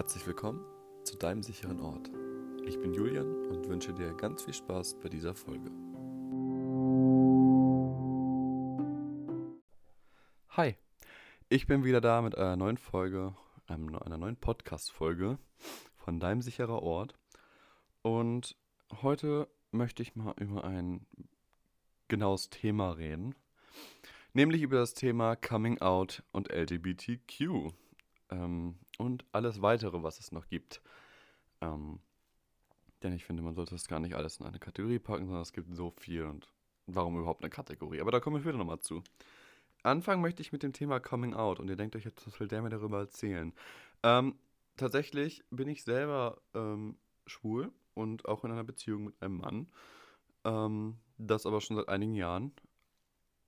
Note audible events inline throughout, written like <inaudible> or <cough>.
Herzlich willkommen zu deinem sicheren Ort. Ich bin Julian und wünsche dir ganz viel Spaß bei dieser Folge. Hi, ich bin wieder da mit einer neuen Folge, einer neuen Podcast-Folge von deinem sicherer Ort. Und heute möchte ich mal über ein genaues Thema reden, nämlich über das Thema Coming Out und LGBTQ ähm, und alles weitere, was es noch gibt. Ähm, denn ich finde, man sollte das gar nicht alles in eine Kategorie packen, sondern es gibt so viel und warum überhaupt eine Kategorie. Aber da komme ich später nochmal zu. Anfangen möchte ich mit dem Thema Coming Out und ihr denkt euch jetzt, was will der mir darüber erzählen? Ähm, tatsächlich bin ich selber ähm, schwul und auch in einer Beziehung mit einem Mann. Ähm, das aber schon seit einigen Jahren.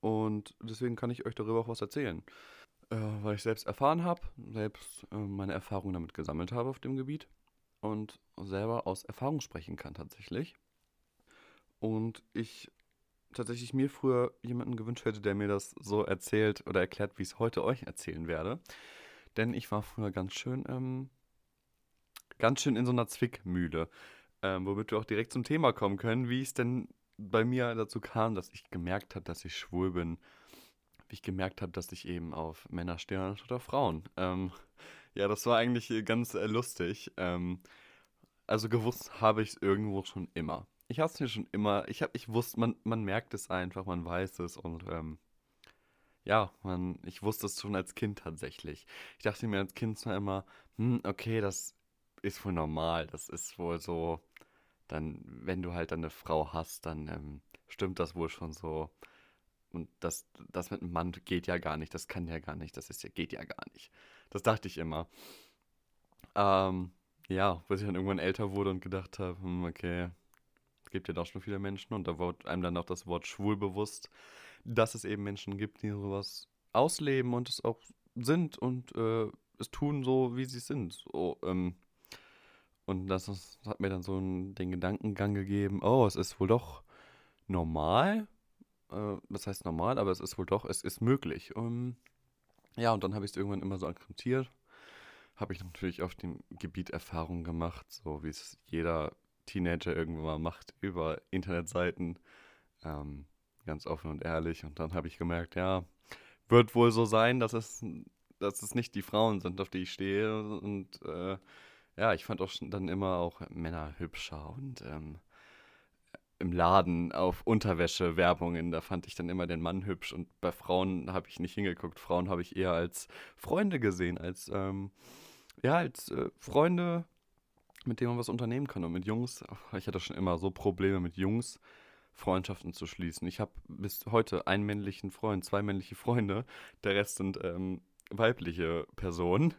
Und deswegen kann ich euch darüber auch was erzählen äh, weil ich selbst erfahren habe, selbst äh, meine Erfahrungen damit gesammelt habe auf dem Gebiet und selber aus Erfahrung sprechen kann tatsächlich. Und ich tatsächlich mir früher jemanden gewünscht hätte, der mir das so erzählt oder erklärt, wie ich es heute euch erzählen werde. Denn ich war früher ganz schön, ähm, ganz schön in so einer Zwickmühle. Ähm, womit wir auch direkt zum Thema kommen können, wie es denn bei mir dazu kam, dass ich gemerkt habe, dass ich schwul bin wie ich gemerkt habe, dass ich eben auf Männer stehe oder Frauen. Ähm, ja, das war eigentlich äh, ganz äh, lustig. Ähm, also gewusst habe ich es irgendwo schon immer. Ich habe es mir schon immer, ich habe, ich wusste, man, man merkt es einfach, man weiß es und ähm, ja, man, ich wusste es schon als Kind tatsächlich. Ich dachte mir als Kind zwar immer, hm, okay, das ist wohl normal, das ist wohl so, dann, wenn du halt eine Frau hast, dann ähm, stimmt das wohl schon so. Und das, das mit einem Mann geht ja gar nicht, das kann ja gar nicht, das ist ja, geht ja gar nicht. Das dachte ich immer. Ähm, ja, bis ich dann irgendwann älter wurde und gedacht habe, hm, okay, es gibt ja doch schon viele Menschen und da wurde einem dann auch das Wort schwul bewusst, dass es eben Menschen gibt, die sowas ausleben und es auch sind und äh, es tun so, wie sie sind. So, ähm, und das, das hat mir dann so den Gedankengang gegeben, oh, es ist wohl doch normal, äh, das heißt normal, aber es ist wohl doch, es ist möglich. Um, ähm, ja, und dann habe ich es irgendwann immer so akzeptiert. Habe ich natürlich auf dem Gebiet Erfahrungen gemacht, so wie es jeder Teenager irgendwann mal macht, über Internetseiten. Ähm, ganz offen und ehrlich. Und dann habe ich gemerkt, ja, wird wohl so sein, dass es, dass es nicht die Frauen sind, auf die ich stehe. Und äh, ja, ich fand auch dann immer auch Männer hübscher und ähm, im Laden auf Unterwäsche-Werbungen. Da fand ich dann immer den Mann hübsch und bei Frauen habe ich nicht hingeguckt. Frauen habe ich eher als Freunde gesehen, als, ähm, ja, als äh, Freunde, mit denen man was unternehmen kann. Und mit Jungs, ich hatte schon immer so Probleme mit Jungs. Freundschaften zu schließen. Ich habe bis heute einen männlichen Freund, zwei männliche Freunde, der Rest sind ähm, weibliche Personen.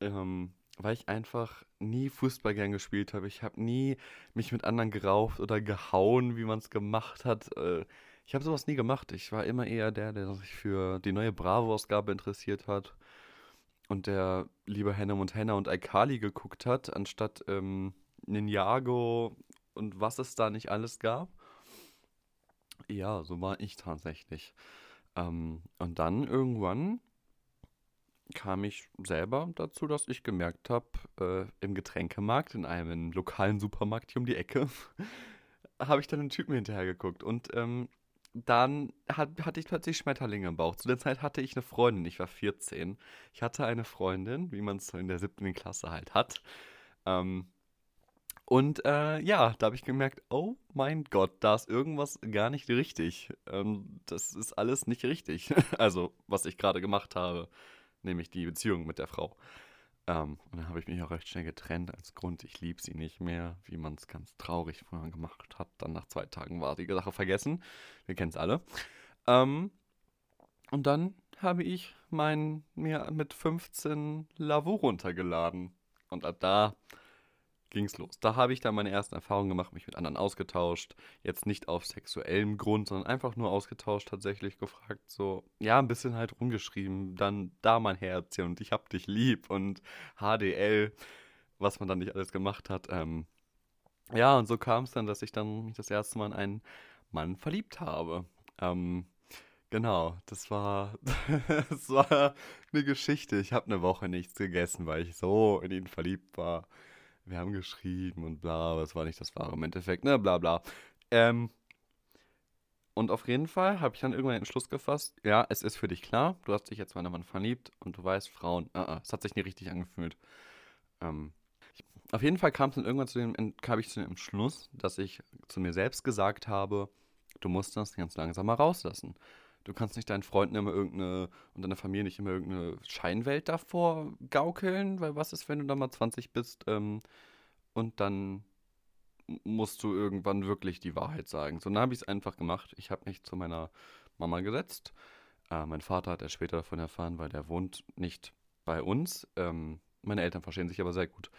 Ähm, weil ich einfach nie Fußball gern gespielt habe. Ich habe nie mich mit anderen gerauft oder gehauen, wie man es gemacht hat. Äh, ich habe sowas nie gemacht. Ich war immer eher der, der sich für die neue Bravo-Ausgabe interessiert hat und der lieber Hannah Montana und Alkali geguckt hat, anstatt ähm, Ninjago und was es da nicht alles gab. Ja, so war ich tatsächlich. Ähm, und dann irgendwann kam ich selber dazu, dass ich gemerkt habe, äh, im Getränkemarkt, in einem lokalen Supermarkt hier um die Ecke, <laughs> habe ich dann einen Typen hinterher geguckt. Und ähm, dann hat, hatte ich plötzlich Schmetterlinge im Bauch. Zu der Zeit hatte ich eine Freundin, ich war 14. Ich hatte eine Freundin, wie man es in der siebten Klasse halt hat. Ähm, und äh, ja, da habe ich gemerkt, oh mein Gott, da ist irgendwas gar nicht richtig. Ähm, das ist alles nicht richtig. <laughs> also, was ich gerade gemacht habe nämlich die Beziehung mit der Frau. Ähm, und dann habe ich mich auch recht schnell getrennt als Grund, ich liebe sie nicht mehr, wie man es ganz traurig vorher gemacht hat. Dann nach zwei Tagen war die Sache vergessen. Wir kennen es alle. Ähm, und dann habe ich mein, mir mit 15 Lavo runtergeladen. Und ab da ging's los. Da habe ich dann meine ersten Erfahrungen gemacht, mich mit anderen ausgetauscht. Jetzt nicht auf sexuellem Grund, sondern einfach nur ausgetauscht, tatsächlich gefragt, so, ja, ein bisschen halt rumgeschrieben, dann da mein Herz und ich hab dich lieb und HDL, was man dann nicht alles gemacht hat. Ähm, ja, und so kam es dann, dass ich dann mich das erste Mal in einen Mann verliebt habe. Ähm, Genau, das war, <laughs> das war eine Geschichte. Ich habe eine Woche nichts gegessen, weil ich so in ihn verliebt war. Wir haben geschrieben und bla, aber es war nicht das wahre im Endeffekt, ne, bla bla. Ähm, und auf jeden Fall habe ich dann irgendwann den Entschluss gefasst, ja, es ist für dich klar, du hast dich jetzt einen Mann verliebt und du weißt, Frauen, uh, uh, es hat sich nie richtig angefühlt. Ähm, auf jeden Fall kam es dann irgendwann zu dem, kam ich zu dem Entschluss, dass ich zu mir selbst gesagt habe, du musst das ganz langsam mal rauslassen. Du kannst nicht deinen Freunden immer irgendeine und deiner Familie nicht immer irgendeine Scheinwelt davor gaukeln, weil was ist, wenn du dann mal 20 bist ähm, und dann musst du irgendwann wirklich die Wahrheit sagen. So, dann habe ich es einfach gemacht. Ich habe mich zu meiner Mama gesetzt. Äh, mein Vater hat erst später davon erfahren, weil der wohnt nicht bei uns. Ähm, meine Eltern verstehen sich aber sehr gut.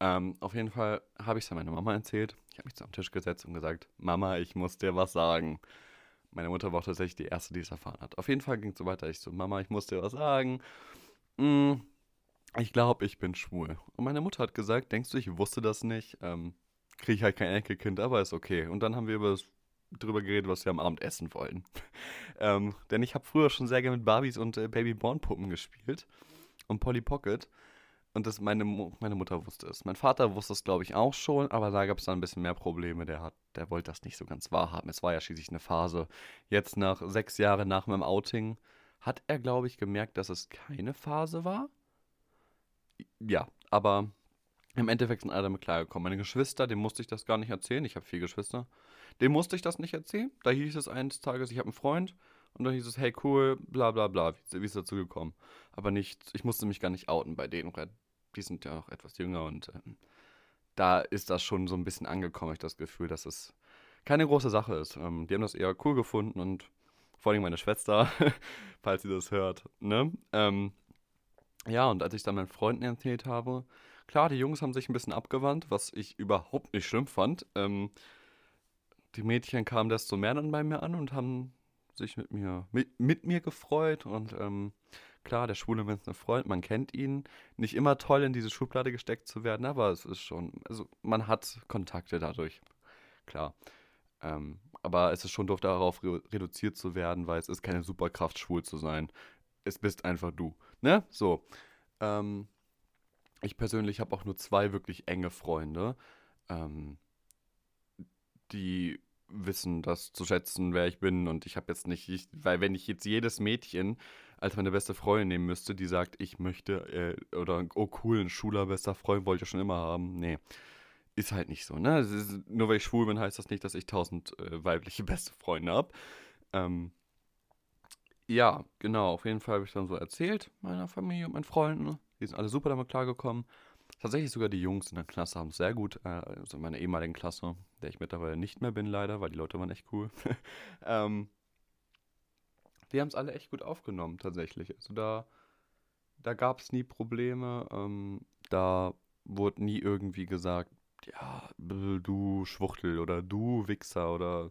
Ähm, auf jeden Fall habe ich es an meine Mama erzählt. Ich habe mich am Tisch gesetzt und gesagt, Mama, ich muss dir was sagen. Meine Mutter war tatsächlich die Erste, die es erfahren hat. Auf jeden Fall ging es so weiter. Ich so, Mama, ich muss dir was sagen. Hm, ich glaube, ich bin schwul. Und meine Mutter hat gesagt, denkst du, ich wusste das nicht? Ähm, Kriege ich halt kein Enkelkind, aber ist okay. Und dann haben wir über das, drüber geredet, was wir am Abend essen wollen. <laughs> ähm, denn ich habe früher schon sehr gerne mit Barbies und äh, Babyborn-Puppen gespielt. Und Polly Pocket. Und das meine, meine Mutter wusste es. Mein Vater wusste es, glaube ich, auch schon, aber da gab es dann ein bisschen mehr Probleme. Der, hat, der wollte das nicht so ganz wahrhaben. Es war ja schließlich eine Phase. Jetzt nach sechs Jahren nach meinem Outing hat er, glaube ich, gemerkt, dass es keine Phase war. Ja, aber im Endeffekt sind alle damit klargekommen. Meine Geschwister, dem musste ich das gar nicht erzählen. Ich habe vier Geschwister. Dem musste ich das nicht erzählen. Da hieß es eines Tages, ich habe einen Freund. Und dann hieß es, hey cool, bla bla bla, wie, wie ist dazu gekommen? Aber nicht, ich musste mich gar nicht outen bei denen, die sind ja auch etwas jünger und äh, da ist das schon so ein bisschen angekommen, ich das Gefühl, dass es keine große Sache ist. Ähm, die haben das eher cool gefunden und vor allem meine Schwester, <laughs> falls sie das hört, ne? Ähm, ja, und als ich dann meinen Freunden erzählt habe, klar, die Jungs haben sich ein bisschen abgewandt, was ich überhaupt nicht schlimm fand. Ähm, die Mädchen kamen desto mehr dann bei mir an und haben sich mit mir, mit, mit mir gefreut und ähm, Klar, der schwule Mensch ist ein Freund, man kennt ihn. Nicht immer toll, in diese Schublade gesteckt zu werden, aber es ist schon, also man hat Kontakte dadurch. Klar. Ähm, aber es ist schon doof, darauf re reduziert zu werden, weil es ist keine Superkraft, schwul zu sein. Es bist einfach du. Ne? So. Ähm, ich persönlich habe auch nur zwei wirklich enge Freunde, ähm, die wissen das zu schätzen, wer ich bin. Und ich habe jetzt nicht, ich, weil wenn ich jetzt jedes Mädchen als meine beste Freundin nehmen müsste, die sagt, ich möchte, äh, oder, oh cool, ein Schuler, bester Freund wollte ich schon immer haben. Nee, ist halt nicht so, ne? Ist, nur weil ich schwul bin, heißt das nicht, dass ich tausend äh, weibliche <laughs> beste Freunde habe. Ähm, ja, genau, auf jeden Fall habe ich dann so erzählt, meiner Familie und meinen Freunden. Die sind alle super damit klargekommen. Tatsächlich sogar die Jungs in der Klasse haben es sehr gut, äh, also in meiner ehemaligen Klasse, der ich mittlerweile nicht mehr bin, leider, weil die Leute waren echt cool. <laughs> ähm, die haben es alle echt gut aufgenommen, tatsächlich. Also da, da gab es nie Probleme. Ähm, da wurde nie irgendwie gesagt, ja, du Schwuchtel oder du Wichser oder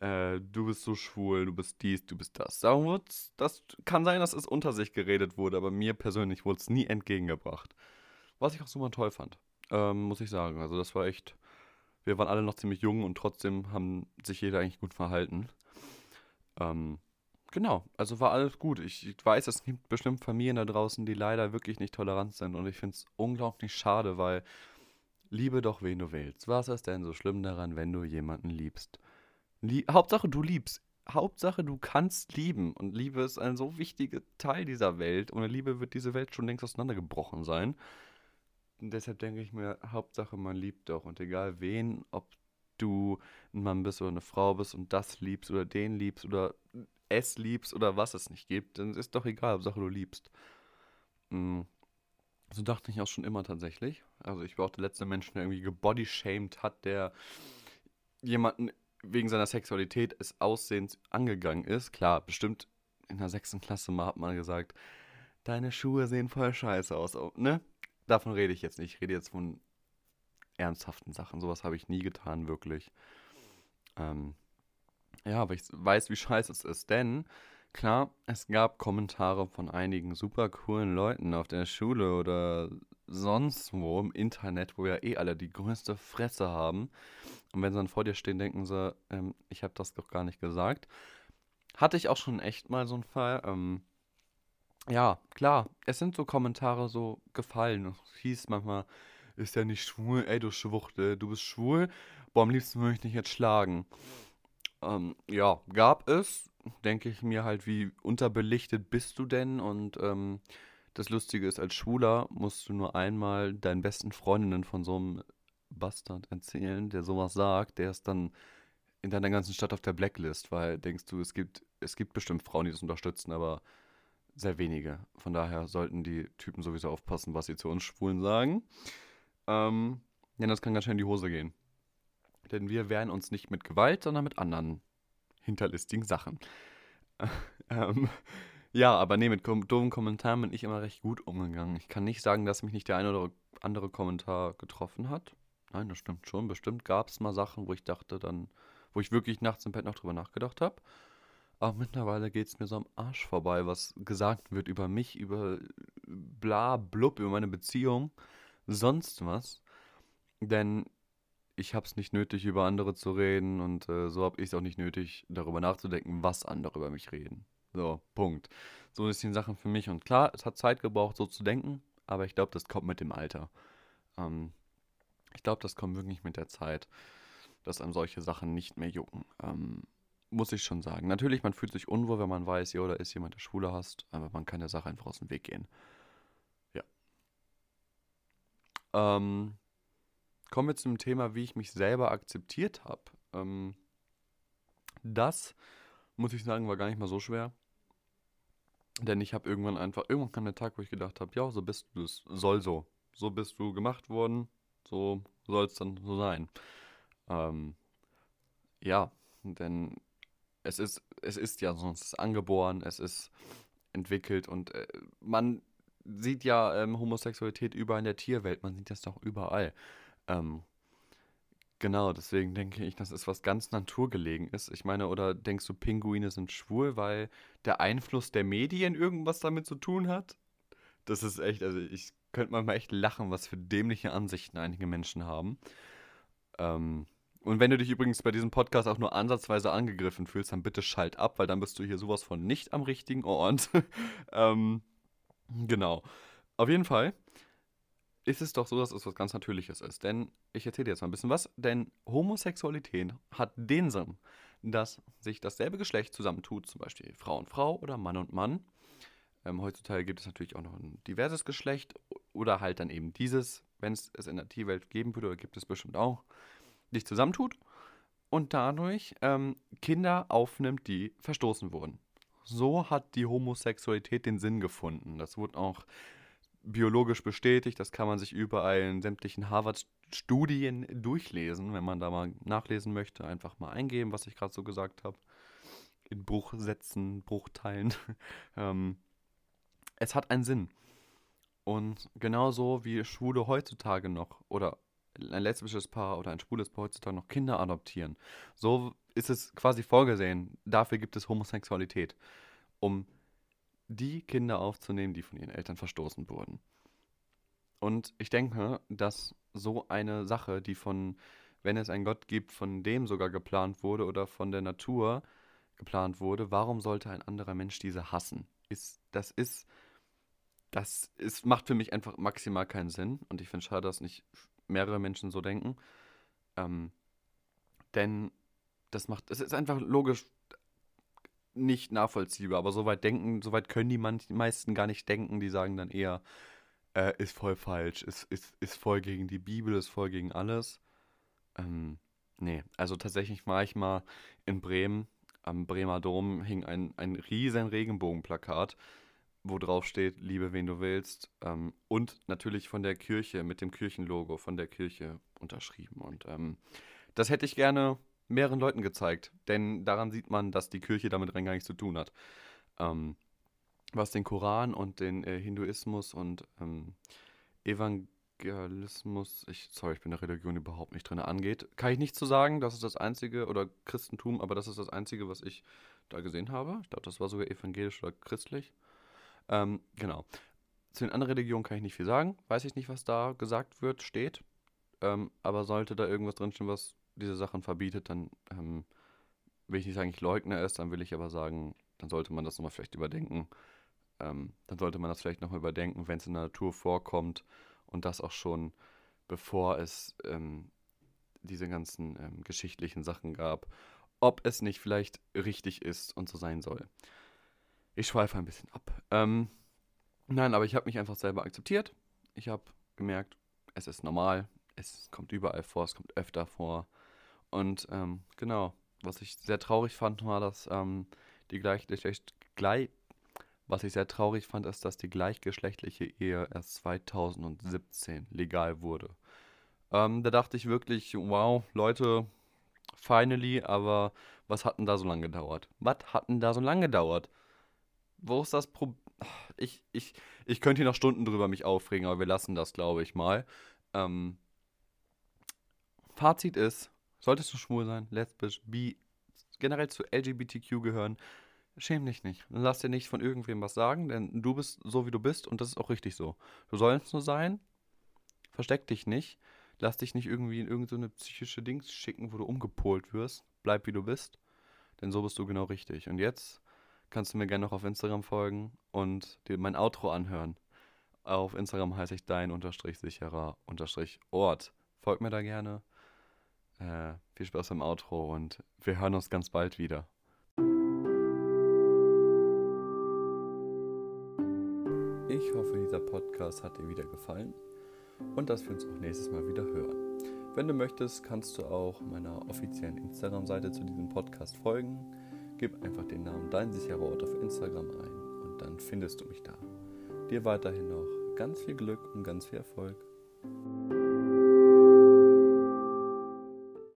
äh, du bist so schwul, du bist dies, du bist das. Das kann sein, dass es unter sich geredet wurde, aber mir persönlich wurde es nie entgegengebracht. Was ich auch super toll fand, ähm, muss ich sagen. Also das war echt, wir waren alle noch ziemlich jung und trotzdem haben sich jeder eigentlich gut verhalten. Ähm, Genau, also war alles gut. Ich, weiß, es gibt bestimmt Familien da draußen, die leider wirklich nicht tolerant sind. Und ich finde es unglaublich schade, weil liebe doch, wen du willst. Was ist denn so schlimm daran, wenn du jemanden liebst? Lie Hauptsache, du liebst. Hauptsache, du kannst lieben. Und Liebe ist ein so wichtiger Teil dieser Welt. Ohne Liebe wird diese Welt schon längst auseinandergebrochen sein. Und deshalb denke ich mir, Hauptsache, man liebt doch. Und egal wen, ob du ein Mann bist oder eine Frau bist und das liebst oder den liebst oder es liebst oder was es nicht gibt, dann ist doch egal, Hauptsache du liebst. Mhm. So dachte ich auch schon immer tatsächlich. Also ich war auch der letzte Mensch, der irgendwie gebodyshamed hat, der jemanden wegen seiner Sexualität, des Aussehens angegangen ist. Klar, bestimmt in der sechsten Klasse mal hat man gesagt, deine Schuhe sehen voll scheiße aus, ne? Davon rede ich jetzt nicht. Ich rede jetzt von ernsthaften Sachen. Sowas habe ich nie getan, wirklich. Ähm, ja, aber ich weiß, wie scheiße es ist. Denn, klar, es gab Kommentare von einigen super coolen Leuten auf der Schule oder sonst wo im Internet, wo ja eh alle die größte Fresse haben. Und wenn sie dann vor dir stehen, denken sie, ähm, ich habe das doch gar nicht gesagt. hatte ich auch schon echt mal so einen Fall. Ähm, ja, klar, es sind so Kommentare so gefallen. Es hieß manchmal, ist ja nicht schwul, ey du Schwuchtel, du bist schwul, boah, am liebsten würde ich dich jetzt schlagen. Ähm, ja, gab es, denke ich mir halt, wie unterbelichtet bist du denn? Und ähm, das Lustige ist, als Schwuler musst du nur einmal deinen besten Freundinnen von so einem Bastard erzählen, der sowas sagt, der ist dann in deiner ganzen Stadt auf der Blacklist, weil denkst du, es gibt, es gibt bestimmt Frauen, die das unterstützen, aber sehr wenige. Von daher sollten die Typen sowieso aufpassen, was sie zu uns Schwulen sagen. Ähm, denn das kann ganz schön in die Hose gehen. Denn wir wehren uns nicht mit Gewalt, sondern mit anderen hinterlistigen Sachen. <laughs> ähm, ja, aber nee, mit kom doofen Kommentaren bin ich immer recht gut umgegangen. Ich kann nicht sagen, dass mich nicht der eine oder andere Kommentar getroffen hat. Nein, das stimmt schon. Bestimmt gab es mal Sachen, wo ich dachte dann, wo ich wirklich nachts im Bett noch drüber nachgedacht habe. Aber mittlerweile geht es mir so am Arsch vorbei, was gesagt wird über mich, über bla blub, über meine Beziehung, sonst was. Denn ich habe es nicht nötig, über andere zu reden und äh, so habe ich es auch nicht nötig, darüber nachzudenken, was andere über mich reden. So, Punkt. So ist die Sachen für mich. Und klar, es hat Zeit gebraucht, so zu denken, aber ich glaube, das kommt mit dem Alter. Ähm, ich glaube, das kommt wirklich mit der Zeit, dass einem solche Sachen nicht mehr jucken. Ähm, muss ich schon sagen. Natürlich, man fühlt sich unwohl, wenn man weiß, ja, da ist jemand, der Schwule hast, aber man kann der Sache einfach aus dem Weg gehen. Ja. Ähm, kommen wir zum Thema, wie ich mich selber akzeptiert habe. Ähm, das, muss ich sagen, war gar nicht mal so schwer. Denn ich habe irgendwann einfach, irgendwann kam der Tag, wo ich gedacht habe, ja, so bist du, es soll so. So bist du gemacht worden, so soll es dann so sein. Ähm, ja, denn es ist, es ist ja sonst angeboren, es ist entwickelt und äh, man sieht ja ähm, Homosexualität überall in der Tierwelt, man sieht das doch überall. Ähm, genau, deswegen denke ich, dass es was ganz naturgelegen ist. Ich meine, oder denkst du, Pinguine sind schwul, weil der Einfluss der Medien irgendwas damit zu tun hat? Das ist echt, also ich könnte mal echt lachen, was für dämliche Ansichten einige Menschen haben. Ähm, und wenn du dich übrigens bei diesem Podcast auch nur ansatzweise angegriffen fühlst, dann bitte schalt ab, weil dann bist du hier sowas von nicht am richtigen Ort. <laughs> ähm, genau. Auf jeden Fall ist es doch so, dass es was ganz Natürliches ist. Denn ich erzähle dir jetzt mal ein bisschen was. Denn Homosexualität hat den Sinn, dass sich dasselbe Geschlecht zusammentut, zum Beispiel Frau und Frau oder Mann und Mann. Ähm, heutzutage gibt es natürlich auch noch ein diverses Geschlecht oder halt dann eben dieses, wenn es es in der Tierwelt geben würde, gibt es bestimmt auch dich zusammentut und dadurch ähm, Kinder aufnimmt, die verstoßen wurden. So hat die Homosexualität den Sinn gefunden. Das wurde auch biologisch bestätigt. Das kann man sich überall in sämtlichen Harvard-Studien durchlesen, wenn man da mal nachlesen möchte. Einfach mal eingeben, was ich gerade so gesagt habe. In Bruchsätzen, Bruchteilen. <laughs> ähm, es hat einen Sinn. Und genauso wie Schwule heutzutage noch oder ein lesbisches Paar oder ein schwules Paar heutzutage noch Kinder adoptieren. So ist es quasi vorgesehen. Dafür gibt es Homosexualität, um die Kinder aufzunehmen, die von ihren Eltern verstoßen wurden. Und ich denke, dass so eine Sache, die von, wenn es einen Gott gibt, von dem sogar geplant wurde oder von der Natur geplant wurde, warum sollte ein anderer Mensch diese hassen? Ist, das ist, das ist, macht für mich einfach maximal keinen Sinn. Und ich finde schade, dass nicht mehrere Menschen so denken. Ähm, denn das macht, es ist einfach logisch nicht nachvollziehbar, aber soweit denken, soweit können die, man, die meisten gar nicht denken, die sagen dann eher, äh, ist voll falsch, ist, ist, ist voll gegen die Bibel, ist voll gegen alles. Ähm, nee, also tatsächlich war ich mal in Bremen, am Bremer Dom hing ein, ein riesen Regenbogenplakat wo drauf steht, liebe wen du willst. Ähm, und natürlich von der Kirche, mit dem Kirchenlogo von der Kirche unterschrieben. Und ähm, das hätte ich gerne mehreren Leuten gezeigt, denn daran sieht man, dass die Kirche damit rein gar nichts zu tun hat. Ähm, was den Koran und den äh, Hinduismus und ähm, Evangelismus, ich, sorry, ich bin der Religion überhaupt nicht drin, angeht, kann ich nicht zu sagen, das ist das Einzige, oder Christentum, aber das ist das Einzige, was ich da gesehen habe. Ich glaube, das war sogar evangelisch oder christlich. Ähm, genau. Zu den anderen Religionen kann ich nicht viel sagen. Weiß ich nicht, was da gesagt wird, steht. Ähm, aber sollte da irgendwas drinstehen, was diese Sachen verbietet, dann ähm, will ich nicht sagen, ich leugne es, dann will ich aber sagen, dann sollte man das nochmal vielleicht überdenken. Ähm, dann sollte man das vielleicht nochmal überdenken, wenn es in der Natur vorkommt und das auch schon bevor es ähm, diese ganzen ähm, geschichtlichen Sachen gab, ob es nicht vielleicht richtig ist und so sein soll. Ich schweife ein bisschen ab. Ähm, nein, aber ich habe mich einfach selber akzeptiert. Ich habe gemerkt, es ist normal, es kommt überall vor, es kommt öfter vor. Und ähm, genau, was ich sehr traurig fand, war, dass ähm, die gleichgeschlecht, gleich, was ich sehr traurig fand, ist, dass die gleichgeschlechtliche Ehe erst 2017 legal wurde. Ähm, da dachte ich wirklich, wow, Leute, finally, aber was hat denn da so lange gedauert? Was hat denn da so lange gedauert? Wo ist das Problem? Ich, ich, ich könnte hier noch Stunden drüber mich aufregen, aber wir lassen das, glaube ich, mal. Ähm, Fazit ist, solltest du schwul sein, lesbisch, bi, generell zu LGBTQ gehören, schäm dich nicht. Lass dir nicht von irgendwem was sagen, denn du bist so, wie du bist und das ist auch richtig so. Du sollst nur sein, versteck dich nicht, lass dich nicht irgendwie in irgendeine so psychische Dings schicken, wo du umgepolt wirst. Bleib, wie du bist, denn so bist du genau richtig. Und jetzt kannst du mir gerne noch auf Instagram folgen und dir mein Outro anhören. Auf Instagram heiße ich dein unterstrich sicherer unterstrich Ort. Folg mir da gerne. Äh, viel Spaß beim Outro und wir hören uns ganz bald wieder. Ich hoffe, dieser Podcast hat dir wieder gefallen und dass wir uns auch nächstes Mal wieder hören. Wenn du möchtest, kannst du auch meiner offiziellen Instagram-Seite zu diesem Podcast folgen. Gib einfach den Namen Dein sicherer Ort auf Instagram ein und dann findest du mich da. Dir weiterhin noch ganz viel Glück und ganz viel Erfolg.